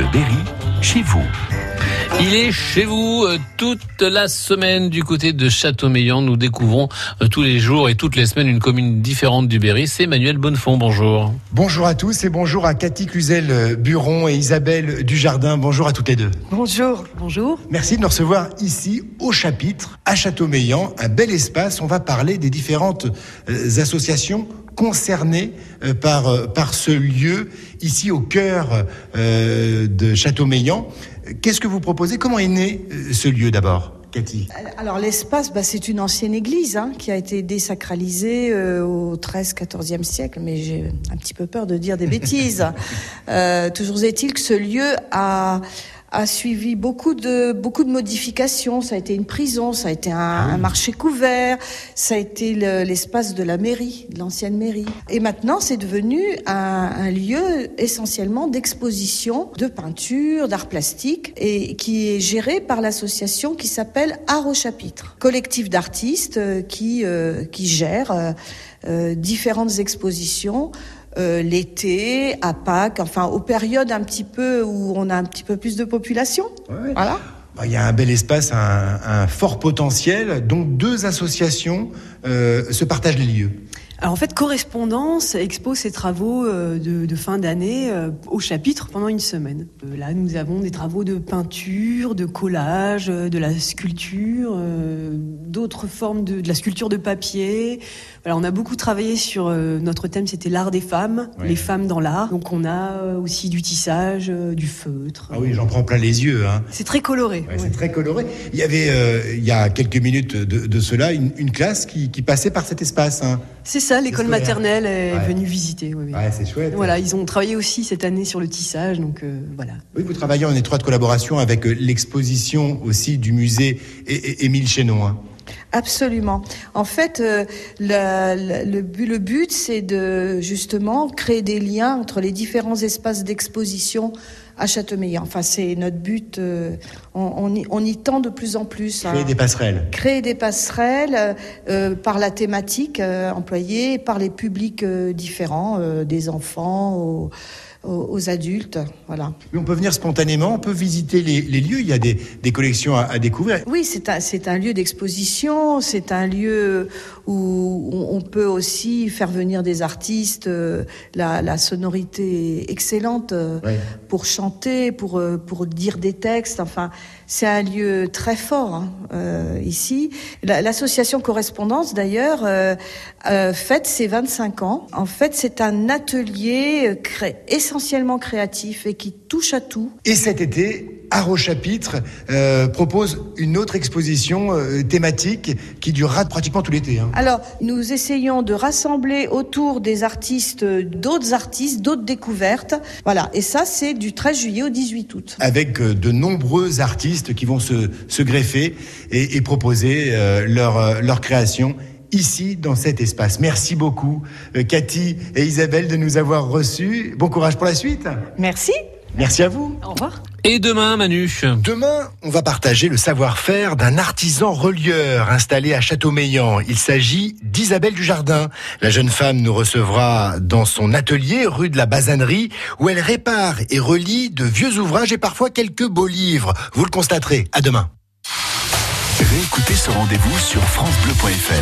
Bleu Berry, chez vous. Il est chez vous euh, toute la semaine du côté de Châteaumeillan. Nous découvrons euh, tous les jours et toutes les semaines une commune différente du Berry. C'est Emmanuel Bonnefond. Bonjour. Bonjour à tous et bonjour à Cathy Cluzel-Buron et Isabelle Dujardin. Bonjour à toutes les deux. Bonjour. Bonjour. Merci de nous recevoir ici au chapitre à Châteaumeillan, un bel espace. On va parler des différentes euh, associations concernées par, par ce lieu ici au cœur de Châteaumeillan. Qu'est-ce que vous proposez? Comment est né euh, ce lieu d'abord Cathy? Alors l'espace, bah, c'est une ancienne église hein, qui a été désacralisée euh, au 13-14e siècle, mais j'ai un petit peu peur de dire des bêtises. euh, toujours est-il que ce lieu a a suivi beaucoup de beaucoup de modifications. Ça a été une prison, ça a été un, ah un marché couvert, ça a été l'espace de la mairie, de l'ancienne mairie. Et maintenant, c'est devenu un, un, lieu essentiellement d'exposition, de peinture, d'art plastique, et qui est géré par l'association qui s'appelle Art au chapitre, collectif d'artistes euh, qui euh, qui gère euh, euh différentes expositions euh, l'été, à Pâques, enfin aux périodes un petit peu où on a un petit peu plus de population. Ouais. Voilà. Bah, il y a un bel espace, un, un fort potentiel, dont deux associations euh, se partagent les lieux. Alors en fait, Correspondance expose ses travaux euh, de, de fin d'année euh, au chapitre pendant une semaine. Euh, là, nous avons des travaux de peinture, de collage, de la sculpture, d'autres formes de, de, la sculpture de papier. Voilà, on a beaucoup travaillé sur notre thème, c'était l'art des femmes, oui. les femmes dans l'art. Donc on a aussi du tissage, du feutre. Ah oui, j'en prends plein les yeux. Hein. C'est très coloré. Ouais, ouais. C'est très coloré. Il y avait, il y a quelques minutes de, de cela, une, une classe qui, qui, passait par cet espace. Hein. C'est ça, l'école maternelle est ouais. venue visiter. Oui, oui. Ouais, c'est chouette. Voilà, ils ont travaillé aussi cette année sur le tissage, donc euh, voilà. Oui, vous travaillez en étroite collaboration avec euh, l'exposition aussi du musée Émile Chénon. Hein. Absolument. En fait, euh, le, le but c'est de justement créer des liens entre les différents espaces d'exposition à Châteaumeillan. Enfin, c'est notre but. Euh, on, on, y, on, y, tend de plus en plus. Créer hein. des passerelles. Créer des passerelles euh, par la thématique euh, employée, par les publics euh, différents, euh, des enfants aux, aux, adultes. Voilà. Mais on peut venir spontanément, on peut visiter les, les lieux. Il y a des, des collections à, à, découvrir. Oui, c'est un, c'est un lieu d'exposition. C'est un lieu où on peut aussi faire venir des artistes. Euh, la, la, sonorité excellente oui. pour chanter, pour euh, pour dire des textes. Enfin, c'est un lieu très fort hein, euh, ici. L'association Correspondance, d'ailleurs, euh, euh, fête ses 25 ans. En fait, c'est un atelier cré essentiellement créatif et qui touche à tout. Et cet été, au chapitre euh, propose une autre exposition euh, thématique qui durera pratiquement tout l'été. Hein. Alors, nous essayons de rassembler autour des artistes d'autres artistes, d'autres découvertes. Voilà, et ça, c'est du 13 juillet au 18 août. Avec euh, de nombreux artistes qui vont se, se greffer et, et proposer leur, leur création ici dans cet espace. Merci beaucoup euh, Cathy et Isabelle de nous avoir reçus. Bon courage pour la suite. Merci. Merci à vous. Au revoir. Et demain, Manu Demain, on va partager le savoir-faire d'un artisan relieur installé à Châteaumeillan. Il s'agit d'Isabelle Dujardin. La jeune femme nous recevra dans son atelier rue de la Basanerie où elle répare et relie de vieux ouvrages et parfois quelques beaux livres. Vous le constaterez. À demain. Réécoutez ce rendez-vous sur FranceBleu.fr.